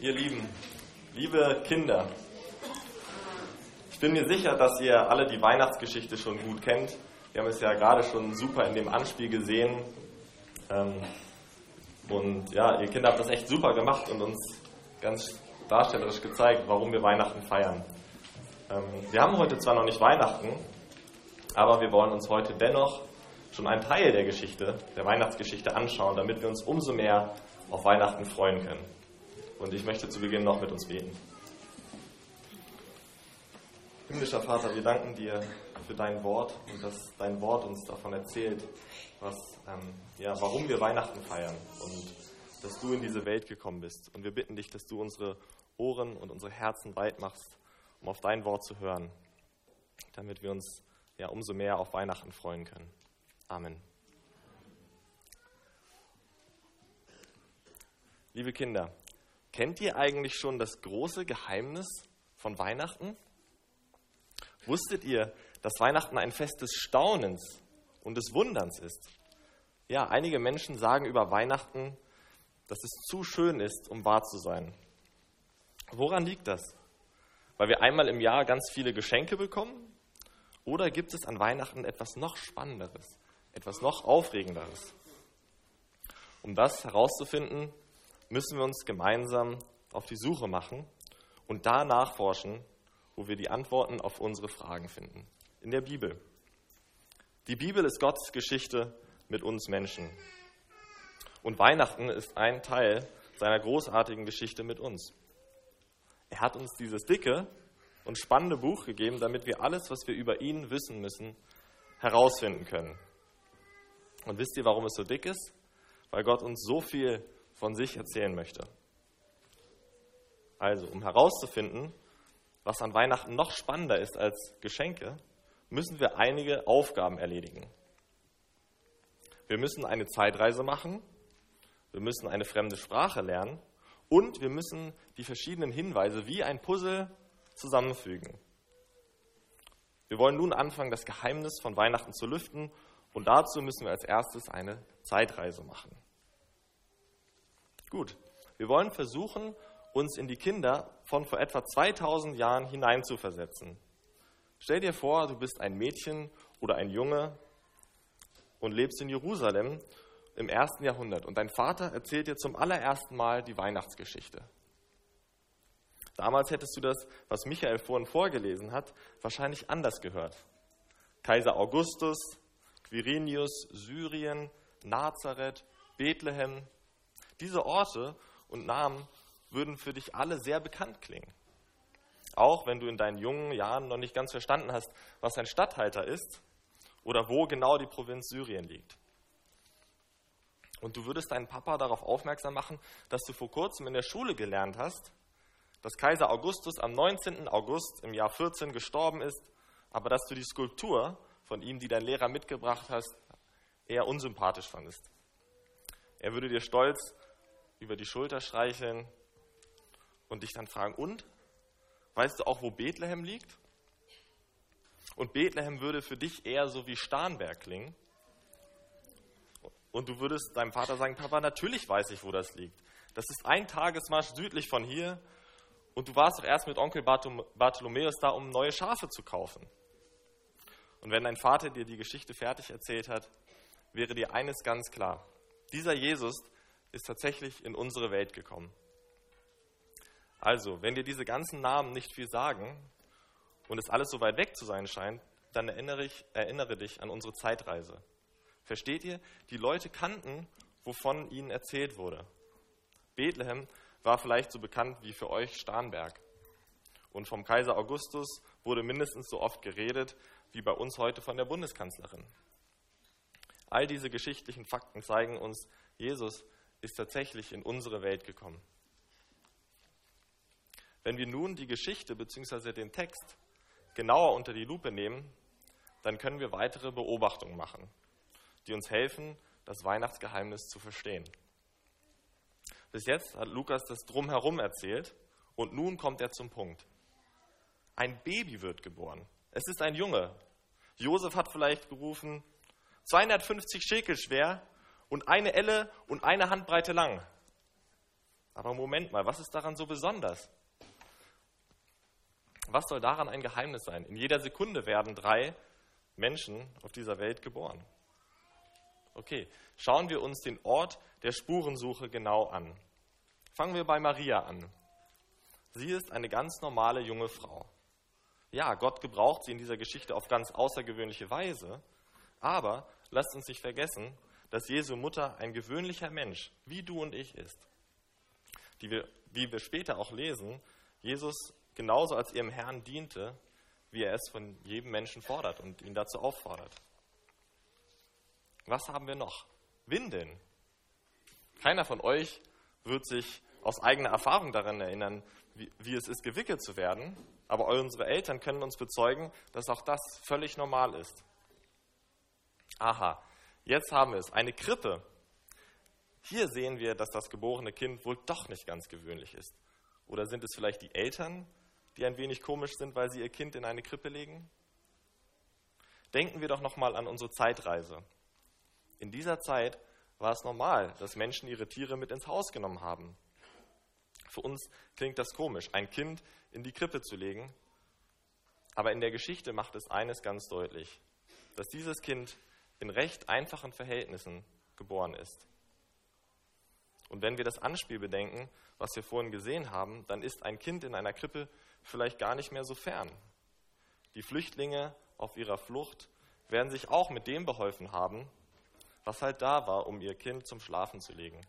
Ihr Lieben, liebe Kinder, ich bin mir sicher, dass ihr alle die Weihnachtsgeschichte schon gut kennt. Wir haben es ja gerade schon super in dem Anspiel gesehen. Ähm, und ja, ihr Kinder habt das echt super gemacht und uns ganz darstellerisch gezeigt, warum wir Weihnachten feiern. Ähm, wir haben heute zwar noch nicht Weihnachten, aber wir wollen uns heute dennoch schon einen Teil der Geschichte, der Weihnachtsgeschichte anschauen, damit wir uns umso mehr auf Weihnachten freuen können. Und ich möchte zu Beginn noch mit uns beten. Himmlischer Vater, wir danken dir für dein Wort und dass dein Wort uns davon erzählt, was, ähm, ja, warum wir Weihnachten feiern und dass du in diese Welt gekommen bist. Und wir bitten dich, dass du unsere Ohren und unsere Herzen weit machst, um auf dein Wort zu hören, damit wir uns ja umso mehr auf Weihnachten freuen können. Amen. Liebe Kinder, kennt ihr eigentlich schon das große Geheimnis von Weihnachten? Wusstet ihr, dass Weihnachten ein Fest des Staunens und des Wunderns ist? Ja, einige Menschen sagen über Weihnachten, dass es zu schön ist, um wahr zu sein. Woran liegt das? Weil wir einmal im Jahr ganz viele Geschenke bekommen? Oder gibt es an Weihnachten etwas noch Spannenderes, etwas noch Aufregenderes? Um das herauszufinden, müssen wir uns gemeinsam auf die Suche machen und da nachforschen, wo wir die Antworten auf unsere Fragen finden. In der Bibel. Die Bibel ist Gottes Geschichte mit uns Menschen. Und Weihnachten ist ein Teil seiner großartigen Geschichte mit uns. Er hat uns dieses dicke und spannende Buch gegeben, damit wir alles, was wir über ihn wissen müssen, herausfinden können. Und wisst ihr, warum es so dick ist? Weil Gott uns so viel von sich erzählen möchte. Also, um herauszufinden, was an Weihnachten noch spannender ist als Geschenke, müssen wir einige Aufgaben erledigen. Wir müssen eine Zeitreise machen, wir müssen eine fremde Sprache lernen und wir müssen die verschiedenen Hinweise wie ein Puzzle zusammenfügen. Wir wollen nun anfangen, das Geheimnis von Weihnachten zu lüften und dazu müssen wir als erstes eine Zeitreise machen. Gut, wir wollen versuchen, uns in die Kinder von vor etwa 2000 Jahren hineinzuversetzen. Stell dir vor, du bist ein Mädchen oder ein Junge und lebst in Jerusalem im ersten Jahrhundert und dein Vater erzählt dir zum allerersten Mal die Weihnachtsgeschichte. Damals hättest du das, was Michael vorhin vorgelesen hat, wahrscheinlich anders gehört. Kaiser Augustus, Quirinius, Syrien, Nazareth, Bethlehem, diese Orte und Namen würden für dich alle sehr bekannt klingen. Auch wenn du in deinen jungen Jahren noch nicht ganz verstanden hast, was ein Statthalter ist oder wo genau die Provinz Syrien liegt. Und du würdest deinen Papa darauf aufmerksam machen, dass du vor kurzem in der Schule gelernt hast, dass Kaiser Augustus am 19. August im Jahr 14 gestorben ist, aber dass du die Skulptur von ihm, die dein Lehrer mitgebracht hast, eher unsympathisch fandest. Er würde dir stolz über die Schulter streicheln und dich dann fragen, und? Weißt du auch, wo Bethlehem liegt? Und Bethlehem würde für dich eher so wie Starnberg klingen. Und du würdest deinem Vater sagen, Papa, natürlich weiß ich, wo das liegt. Das ist ein Tagesmarsch südlich von hier. Und du warst doch erst mit Onkel Bartholomäus da, um neue Schafe zu kaufen. Und wenn dein Vater dir die Geschichte fertig erzählt hat, wäre dir eines ganz klar. Dieser Jesus ist tatsächlich in unsere Welt gekommen. Also, wenn dir diese ganzen Namen nicht viel sagen und es alles so weit weg zu sein scheint, dann erinnere, ich, erinnere dich an unsere Zeitreise. Versteht ihr? Die Leute kannten, wovon ihnen erzählt wurde. Bethlehem war vielleicht so bekannt wie für euch Starnberg. Und vom Kaiser Augustus wurde mindestens so oft geredet wie bei uns heute von der Bundeskanzlerin. All diese geschichtlichen Fakten zeigen uns, Jesus ist tatsächlich in unsere Welt gekommen. Wenn wir nun die Geschichte bzw. den Text genauer unter die Lupe nehmen, dann können wir weitere Beobachtungen machen, die uns helfen, das Weihnachtsgeheimnis zu verstehen. Bis jetzt hat Lukas das drumherum erzählt und nun kommt er zum Punkt. Ein Baby wird geboren. Es ist ein Junge. Josef hat vielleicht gerufen, 250 Schekel schwer und eine Elle und eine Handbreite lang. Aber Moment mal, was ist daran so besonders? Was soll daran ein Geheimnis sein? In jeder Sekunde werden drei Menschen auf dieser Welt geboren. Okay, schauen wir uns den Ort der Spurensuche genau an. Fangen wir bei Maria an. Sie ist eine ganz normale junge Frau. Ja, Gott gebraucht sie in dieser Geschichte auf ganz außergewöhnliche Weise, aber lasst uns nicht vergessen, dass Jesu Mutter ein gewöhnlicher Mensch, wie du und ich ist. Die wir, wie wir später auch lesen, Jesus genauso als ihrem Herrn diente, wie er es von jedem Menschen fordert und ihn dazu auffordert. Was haben wir noch? Windeln. Keiner von euch wird sich aus eigener Erfahrung daran erinnern, wie, wie, es ist, gewickelt zu werden, aber unsere Eltern können uns bezeugen, dass auch das völlig normal ist. Aha, jetzt haben wir es, eine Krippe. Hier sehen wir, dass das geborene Kind wohl doch nicht ganz gewöhnlich ist. Oder sind es vielleicht die Eltern, die ein wenig komisch sind, weil sie ihr Kind in eine Krippe legen? Denken wir doch nochmal an unsere Zeitreise. In dieser Zeit war es normal, dass Menschen ihre Tiere mit ins Haus genommen haben. Für uns klingt das komisch, ein Kind in die Krippe zu legen, aber in der Geschichte macht es eines ganz deutlich, dass dieses Kind in recht einfachen Verhältnissen geboren ist. Und wenn wir das Anspiel bedenken, was wir vorhin gesehen haben, dann ist ein Kind in einer Krippe vielleicht gar nicht mehr so fern. Die Flüchtlinge auf ihrer Flucht werden sich auch mit dem beholfen haben, was halt da war, um ihr Kind zum Schlafen zu legen.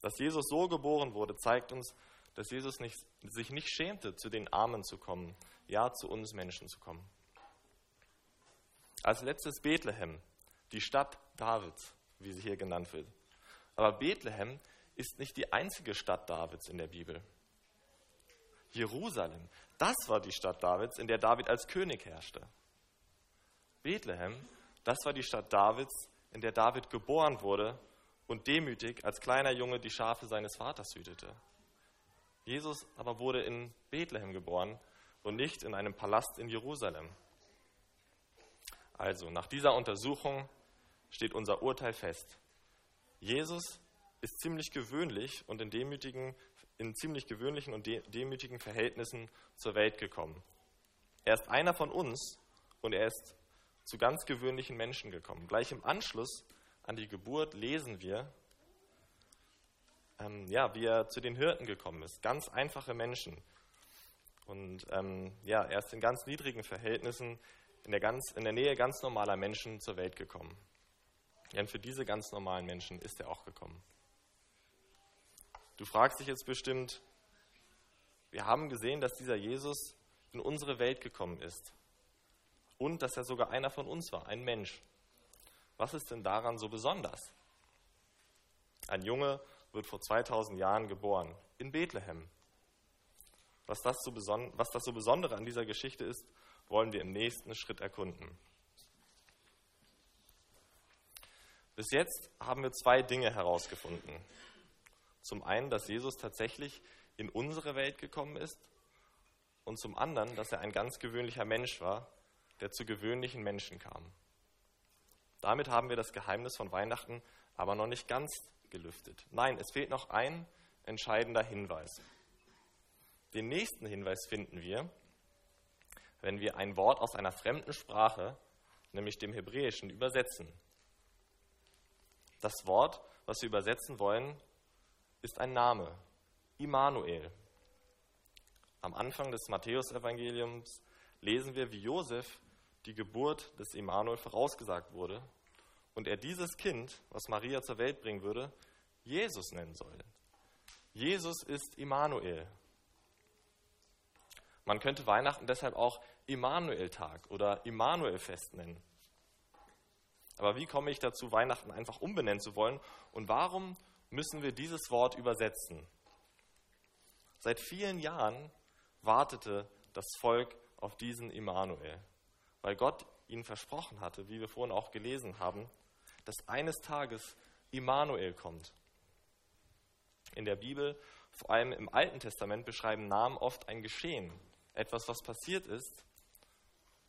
Dass Jesus so geboren wurde, zeigt uns, dass Jesus nicht, sich nicht schämte, zu den Armen zu kommen, ja, zu uns Menschen zu kommen. Als letztes Bethlehem, die Stadt Davids, wie sie hier genannt wird. Aber Bethlehem ist nicht die einzige Stadt Davids in der Bibel. Jerusalem, das war die Stadt Davids, in der David als König herrschte. Bethlehem, das war die Stadt Davids, in der David geboren wurde und demütig als kleiner Junge die Schafe seines Vaters hütete. Jesus aber wurde in Bethlehem geboren und nicht in einem Palast in Jerusalem. Also, nach dieser Untersuchung steht unser Urteil fest. Jesus ist ziemlich gewöhnlich und in, demütigen, in ziemlich gewöhnlichen und demütigen Verhältnissen zur Welt gekommen. Er ist einer von uns und er ist zu ganz gewöhnlichen Menschen gekommen. Gleich im Anschluss an die Geburt lesen wir, ähm, ja, wie er zu den Hirten gekommen ist. Ganz einfache Menschen. Und ähm, ja, er ist in ganz niedrigen Verhältnissen in der, ganz, in der Nähe ganz normaler Menschen zur Welt gekommen. Und für diese ganz normalen Menschen ist er auch gekommen. Du fragst dich jetzt bestimmt, wir haben gesehen, dass dieser Jesus in unsere Welt gekommen ist und dass er sogar einer von uns war, ein Mensch. Was ist denn daran so besonders? Ein Junge wird vor 2000 Jahren geboren, in Bethlehem. Was das, so was das so Besondere an dieser Geschichte ist, wollen wir im nächsten Schritt erkunden. Bis jetzt haben wir zwei Dinge herausgefunden. Zum einen, dass Jesus tatsächlich in unsere Welt gekommen ist und zum anderen, dass er ein ganz gewöhnlicher Mensch war, der zu gewöhnlichen Menschen kam. Damit haben wir das Geheimnis von Weihnachten aber noch nicht ganz gelüftet. Nein, es fehlt noch ein entscheidender Hinweis. Den nächsten Hinweis finden wir, wenn wir ein Wort aus einer fremden Sprache, nämlich dem Hebräischen, übersetzen. Das Wort, was wir übersetzen wollen, ist ein Name, Immanuel. Am Anfang des Matthäusevangeliums lesen wir, wie Josef die Geburt des Immanuel vorausgesagt wurde und er dieses Kind, was Maria zur Welt bringen würde, Jesus nennen soll. Jesus ist Immanuel. Man könnte Weihnachten deshalb auch Immanuel-Tag oder Immanuel-Fest nennen. Aber wie komme ich dazu, Weihnachten einfach umbenennen zu wollen? Und warum müssen wir dieses Wort übersetzen? Seit vielen Jahren wartete das Volk auf diesen Immanuel, weil Gott ihnen versprochen hatte, wie wir vorhin auch gelesen haben, dass eines Tages Immanuel kommt. In der Bibel, vor allem im Alten Testament, beschreiben Namen oft ein Geschehen, etwas, was passiert ist.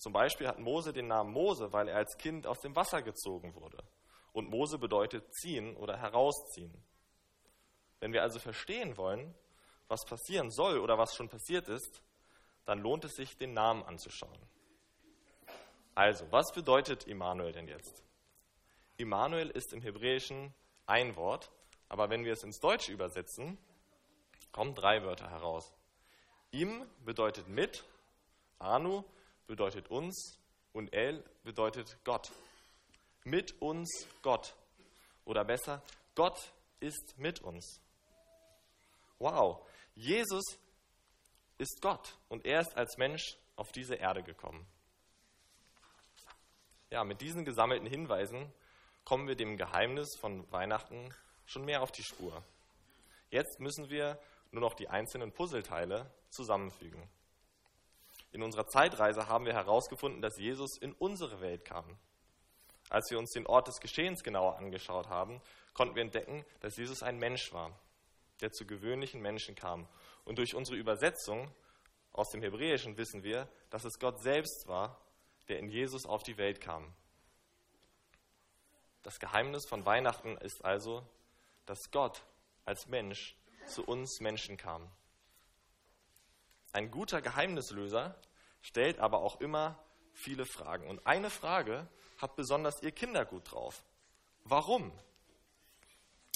Zum Beispiel hat Mose den Namen Mose, weil er als Kind aus dem Wasser gezogen wurde. Und Mose bedeutet ziehen oder herausziehen. Wenn wir also verstehen wollen, was passieren soll oder was schon passiert ist, dann lohnt es sich, den Namen anzuschauen. Also, was bedeutet Immanuel denn jetzt? Immanuel ist im Hebräischen ein Wort, aber wenn wir es ins Deutsche übersetzen, kommen drei Wörter heraus. Im bedeutet mit, Anu bedeutet uns und El bedeutet Gott. Mit uns Gott. Oder besser, Gott ist mit uns. Wow, Jesus ist Gott und er ist als Mensch auf diese Erde gekommen. Ja, mit diesen gesammelten Hinweisen kommen wir dem Geheimnis von Weihnachten schon mehr auf die Spur. Jetzt müssen wir nur noch die einzelnen Puzzleteile zusammenfügen. In unserer Zeitreise haben wir herausgefunden, dass Jesus in unsere Welt kam. Als wir uns den Ort des Geschehens genauer angeschaut haben, konnten wir entdecken, dass Jesus ein Mensch war, der zu gewöhnlichen Menschen kam. Und durch unsere Übersetzung aus dem Hebräischen wissen wir, dass es Gott selbst war, der in Jesus auf die Welt kam. Das Geheimnis von Weihnachten ist also, dass Gott als Mensch zu uns Menschen kam. Ein guter Geheimnislöser stellt aber auch immer viele Fragen. Und eine Frage hat besonders ihr Kinder gut drauf. Warum?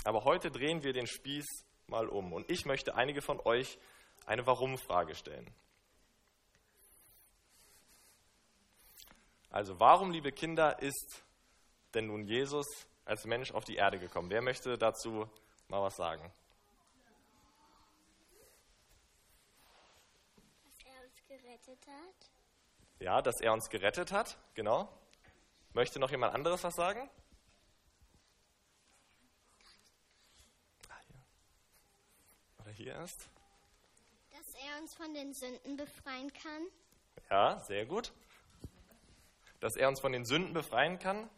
Aber heute drehen wir den Spieß mal um. Und ich möchte einige von euch eine Warum-Frage stellen. Also warum, liebe Kinder, ist denn nun Jesus als Mensch auf die Erde gekommen? Wer möchte dazu mal was sagen? Gerettet hat. Ja, dass er uns gerettet hat, genau. Möchte noch jemand anderes was sagen? Ah, Oder hier erst? Dass er uns von den Sünden befreien kann. Ja, sehr gut. Dass er uns von den Sünden befreien kann.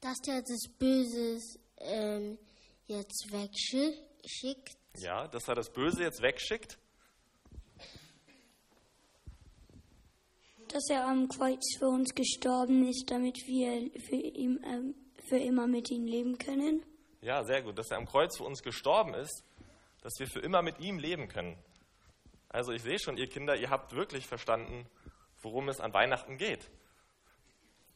Dass er das Böse ähm, jetzt wegschickt. Ja, dass er das Böse jetzt wegschickt. dass er am Kreuz für uns gestorben ist, damit wir für, ihm, äh, für immer mit ihm leben können. Ja, sehr gut. Dass er am Kreuz für uns gestorben ist, dass wir für immer mit ihm leben können. Also ich sehe schon, ihr Kinder, ihr habt wirklich verstanden, worum es an Weihnachten geht.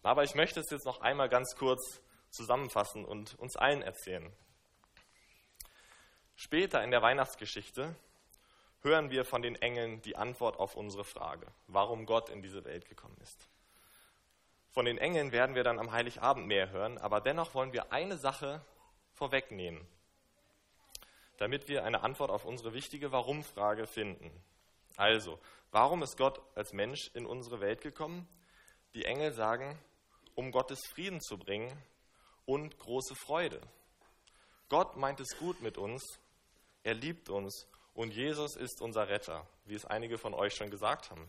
Aber ich möchte es jetzt noch einmal ganz kurz zusammenfassen und uns allen erzählen. Später in der Weihnachtsgeschichte hören wir von den Engeln die Antwort auf unsere Frage, warum Gott in diese Welt gekommen ist. Von den Engeln werden wir dann am Heiligabend mehr hören, aber dennoch wollen wir eine Sache vorwegnehmen, damit wir eine Antwort auf unsere wichtige Warum-Frage finden. Also, warum ist Gott als Mensch in unsere Welt gekommen? Die Engel sagen, um Gottes Frieden zu bringen und große Freude. Gott meint es gut mit uns, er liebt uns und Jesus ist unser Retter, wie es einige von euch schon gesagt haben.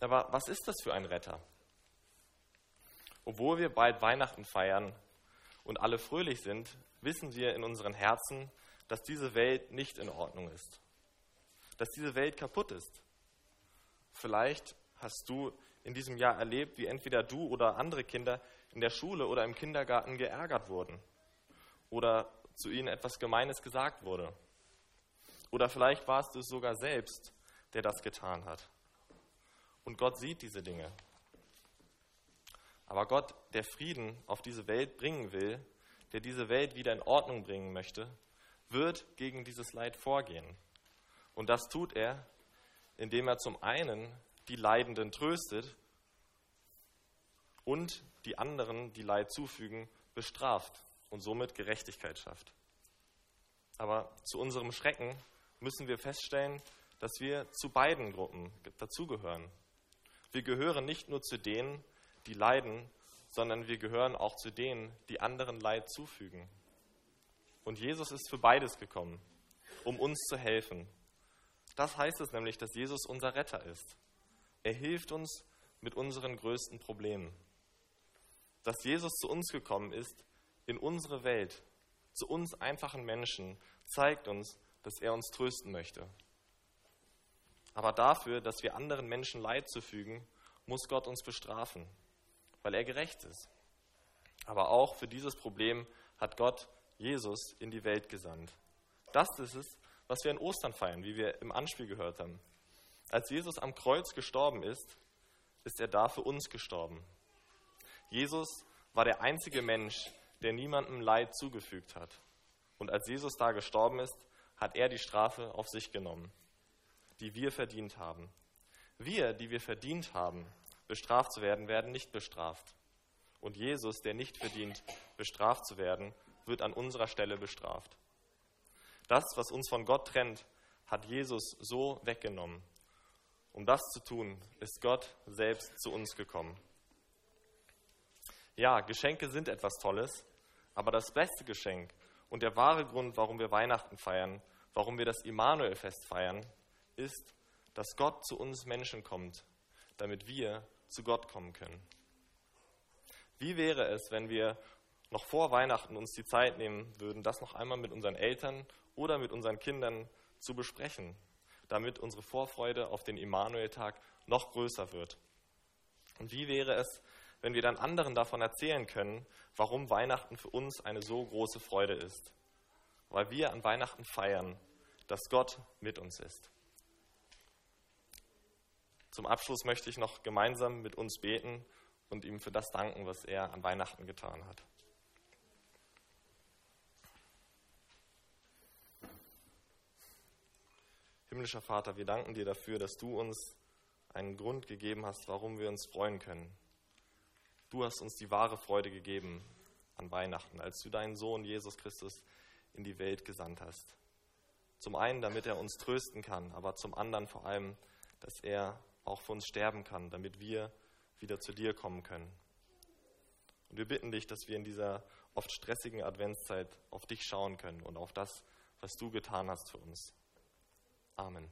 Aber was ist das für ein Retter? Obwohl wir bald Weihnachten feiern und alle fröhlich sind, wissen wir in unseren Herzen, dass diese Welt nicht in Ordnung ist. Dass diese Welt kaputt ist. Vielleicht hast du in diesem Jahr erlebt, wie entweder du oder andere Kinder in der Schule oder im Kindergarten geärgert wurden oder zu ihnen etwas Gemeines gesagt wurde oder vielleicht warst du es sogar selbst, der das getan hat. Und Gott sieht diese Dinge. Aber Gott, der Frieden auf diese Welt bringen will, der diese Welt wieder in Ordnung bringen möchte, wird gegen dieses Leid vorgehen. Und das tut er, indem er zum einen die Leidenden tröstet und die anderen, die Leid zufügen, bestraft und somit Gerechtigkeit schafft. Aber zu unserem Schrecken müssen wir feststellen, dass wir zu beiden Gruppen dazugehören. Wir gehören nicht nur zu denen, die leiden, sondern wir gehören auch zu denen, die anderen Leid zufügen. Und Jesus ist für beides gekommen, um uns zu helfen. Das heißt es nämlich, dass Jesus unser Retter ist. Er hilft uns mit unseren größten Problemen. Dass Jesus zu uns gekommen ist, in unsere Welt, zu uns einfachen Menschen, zeigt uns, dass er uns trösten möchte. Aber dafür, dass wir anderen Menschen Leid zufügen, muss Gott uns bestrafen, weil er gerecht ist. Aber auch für dieses Problem hat Gott Jesus in die Welt gesandt. Das ist es, was wir in Ostern feiern, wie wir im Anspiel gehört haben. Als Jesus am Kreuz gestorben ist, ist er da für uns gestorben. Jesus war der einzige Mensch, der niemandem Leid zugefügt hat. Und als Jesus da gestorben ist, hat er die Strafe auf sich genommen, die wir verdient haben. Wir, die wir verdient haben, bestraft zu werden, werden nicht bestraft. Und Jesus, der nicht verdient, bestraft zu werden, wird an unserer Stelle bestraft. Das, was uns von Gott trennt, hat Jesus so weggenommen. Um das zu tun, ist Gott selbst zu uns gekommen. Ja, Geschenke sind etwas Tolles, aber das beste Geschenk und der wahre Grund, warum wir Weihnachten feiern, warum wir das Immanuelfest feiern, ist, dass Gott zu uns Menschen kommt, damit wir zu Gott kommen können. Wie wäre es, wenn wir noch vor Weihnachten uns die Zeit nehmen würden, das noch einmal mit unseren Eltern oder mit unseren Kindern zu besprechen, damit unsere Vorfreude auf den Immanueltag noch größer wird? Und wie wäre es, wenn wir dann anderen davon erzählen können, warum Weihnachten für uns eine so große Freude ist? Weil wir an Weihnachten feiern, dass Gott mit uns ist. Zum Abschluss möchte ich noch gemeinsam mit uns beten und ihm für das danken, was er an Weihnachten getan hat. Himmlischer Vater, wir danken dir dafür, dass du uns einen Grund gegeben hast, warum wir uns freuen können. Du hast uns die wahre Freude gegeben an Weihnachten, als du deinen Sohn Jesus Christus in die Welt gesandt hast. Zum einen, damit er uns trösten kann, aber zum anderen vor allem, dass er auch für uns sterben kann, damit wir wieder zu dir kommen können. Und wir bitten dich, dass wir in dieser oft stressigen Adventszeit auf dich schauen können und auf das, was du getan hast für uns. Amen.